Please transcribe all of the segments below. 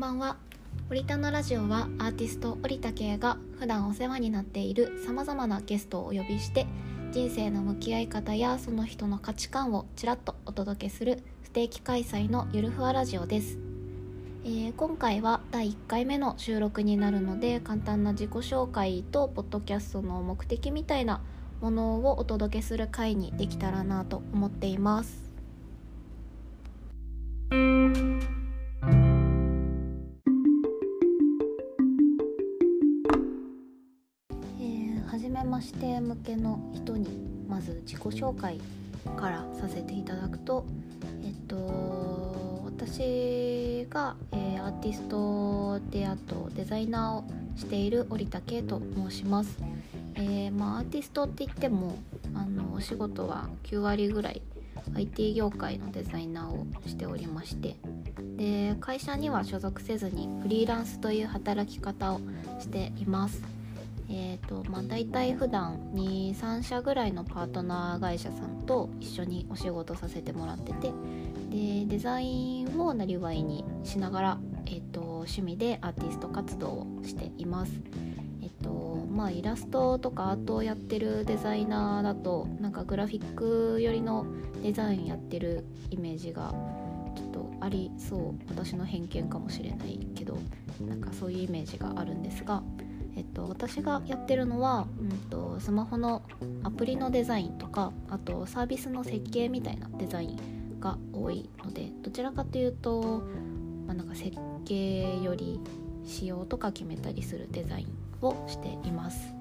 んばんは。オリタのラジオはアーティスト織田圭が普段お世話になっているさまざまなゲストをお呼びして人生の向き合い方やその人の価値観をちらっとお届けする不定期開催のゆるふわラジオです、えー、今回は第1回目の収録になるので簡単な自己紹介とポッドキャストの目的みたいなものをお届けする回にできたらなと思っています。けの人にまず自己紹介からさせていただくとえっと私が、えー、アーティストであとデザイナーをしている織田圭と申します、えー、まあ、アーティストって言ってもあのお仕事は9割ぐらい IT 業界のデザイナーをしておりましてで会社には所属せずにフリーランスという働き方をしています。えーとまあ、大体普段23社ぐらいのパートナー会社さんと一緒にお仕事させてもらっててでデザインをなりわいにしながら、えーと、趣味でアーティスト活動をしています。えっとまあ、イラストとかアートをやってるデザイナーだとなんかグラフィック寄りのデザインやってるイメージがちょっとありそう私の偏見かもしれないけどなんかそういうイメージがあるんですがえっと、私がやってるのは、うんと、スマホのアプリのデザインとかあとサービスの設計みたいなデザインが多いのでどちらかというと、まあ、なんか設計より仕様とか決めたりするデザインをしています。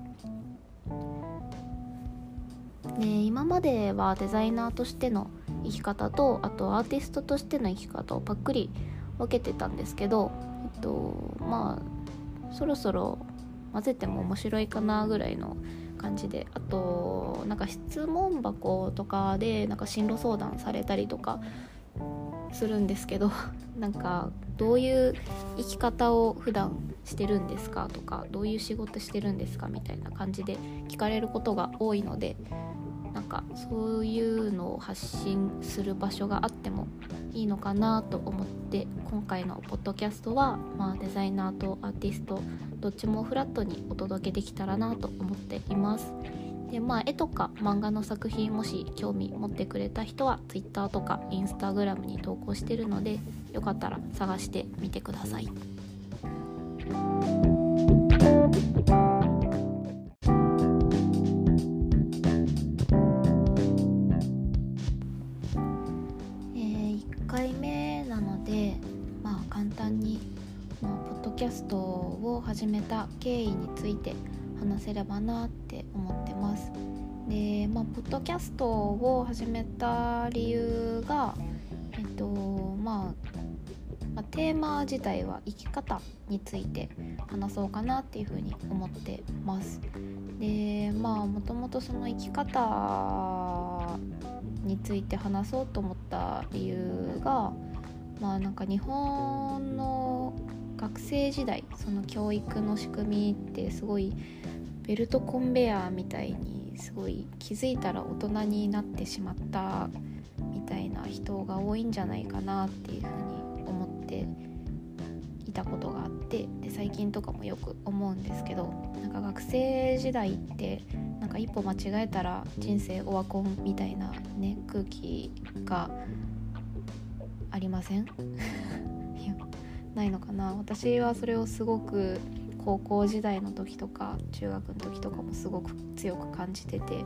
で今まではデザイナーとしての生き方とあとアーティストとしての生き方をパックリ分けてたんですけど、えっと、まあそろそろ混ぜても面白いかなぐらいの感じで。あとなんか質問箱とかでなんか進路相談されたりとかするんですけど なんかどういう生き方を普段してるんですかとかどういう仕事してるんですかみたいな感じで聞かれることが多いのでなんかそういうのを発信する場所があってもいいのかなと思って今回のポッドキャストは、まあ、デザイナーとアーティストどっちもフラットにお届けできたらなと思っていますでまあ絵とか漫画の作品もし興味持ってくれた人は Twitter とか Instagram に投稿してるのでよかったら探してみてください。ャストを始めた経緯について話せればなって思ってます。で、まあ、ポッドキャストを始めた理由が、えっとまあ、まあ、テーマ自体は生き方について話そうかなっていうふうに思ってます。でまあもともとその生き方について話そうと思った理由がまあなんか日本の学生時代その教育の仕組みってすごいベルトコンベヤーみたいにすごい気づいたら大人になってしまったみたいな人が多いんじゃないかなっていうふうに思っていたことがあってで最近とかもよく思うんですけどなんか学生時代ってなんか一歩間違えたら人生オワコンみたいなね空気がありません？ないのかな。私はそれをすごく高校時代の時とか中学の時とかもすごく強く感じてて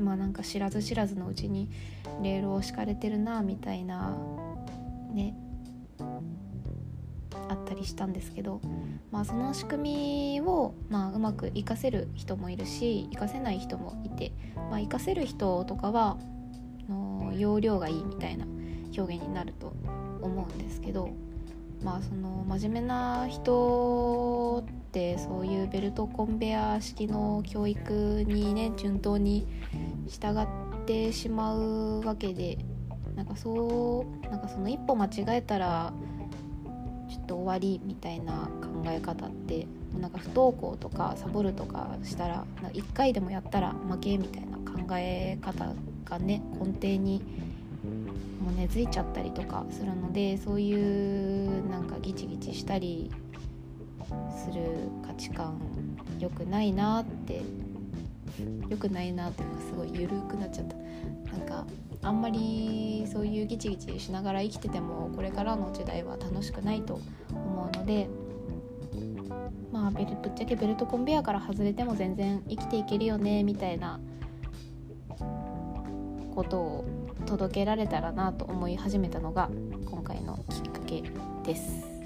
まあなんか知らず知らずのうちにレールを敷かれてるなみたいなねあったりしたんですけど、まあ、その仕組みを、まあ、うまく活かせる人もいるし活かせない人もいて、まあ、活かせる人とかはの容量がいいみたいな表現になると思うんですけどまあその真面目な人ってそういうベルトコンベヤー式の教育にね順当に従ってしまうわけでなんかそうなんかその一歩間違えたらちょっと終わりみたいな考え方ってなんか不登校とかサボるとかしたら1回でもやったら負けみたいな考え方がね根底にもう根付いちゃったりとかするのでそういうなんかギチギチしたりする価値観良くないなって良くないなっていうかすごい緩くなっちゃった。なんかあんまりそういうギチギチしながら生きててもこれからの時代は楽しくないと思うのでまあぶっちゃけベルトコンベヤーから外れても全然生きていけるよねみたいなことを届けられたらなと思い始めたのが今回のきっかけです。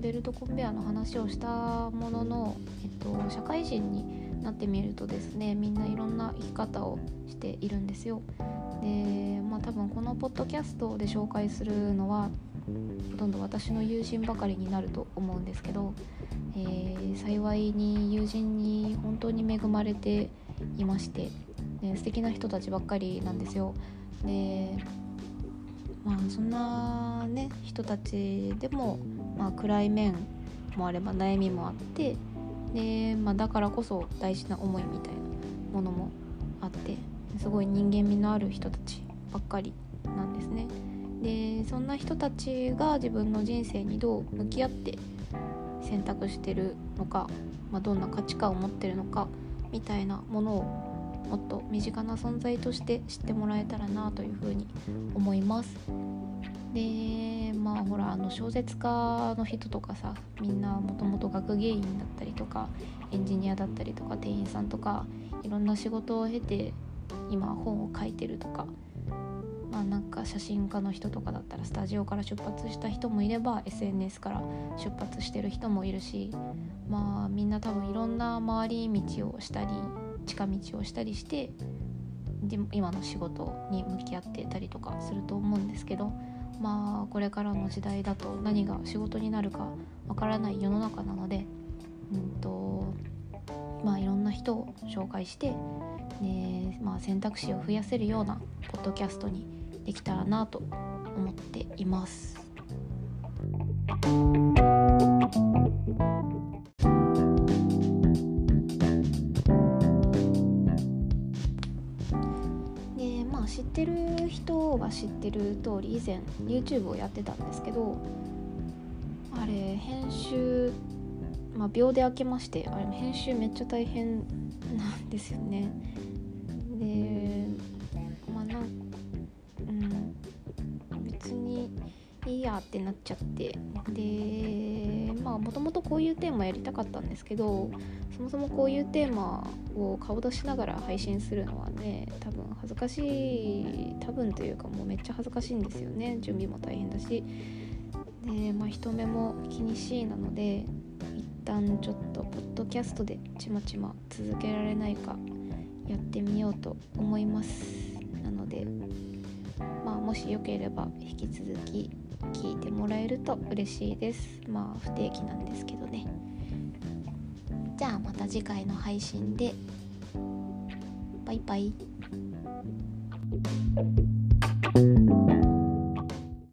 ベルトコンベアの話をしたものの、えっと、社会人になってみるとですねみんないろんな生き方をしているんですよ。でまあ多分このポッドキャストで紹介するのはほとんど私の友人ばかりになると思うんですけど、えー、幸いに友人に本当に恵まれていまして、ね、素敵な人たちばっかりなんですよ。でまあそんなね人たちでもまあ、暗い面もあれば悩みもあってで、まあ、だからこそ大事な思いみたいなものもあってすごい人間味のある人たちばっかりなんですね。でそんな人たちが自分の人生にどう向き合って選択してるのか、まあ、どんな価値観を持ってるのかみたいなものをもっと身近な存在として知ってもらえたらなというふうに思います。でまあほらあの小説家の人とかさみんなもともと学芸員だったりとかエンジニアだったりとか店員さんとかいろんな仕事を経て今本を書いてるとかなんか写真家の人とかだったらスタジオから出発した人もいれば SNS から出発してる人もいるしまあみんな多分いろんな回り道をしたり近道をしたりしてで今の仕事に向き合ってたりとかすると思うんですけどまあこれからの時代だと何が仕事になるかわからない世の中なのでうんとまあいろんな人を紹介して、ねまあ、選択肢を増やせるようなポッドキャストにできたらなと思っています。でまあ知ってる人は知ってる通り以前 YouTube をやってたんですけどあれ編集まあ秒で開けましてあれ編集めっちゃ大変なんですよねいいやってなっちゃって。でまあもともとこういうテーマやりたかったんですけどそもそもこういうテーマを顔出しながら配信するのはね多分恥ずかしい多分というかもうめっちゃ恥ずかしいんですよね。準備も大変だし。でまあ人目も気にしいなので一旦ちょっとポッドキャストでちまちま続けられないかやってみようと思います。なのでまあもしよければ引き続き聞いてもらえると嬉しいです。まあ不定期なんですけどね。じゃあまた次回の配信で。バイバイ。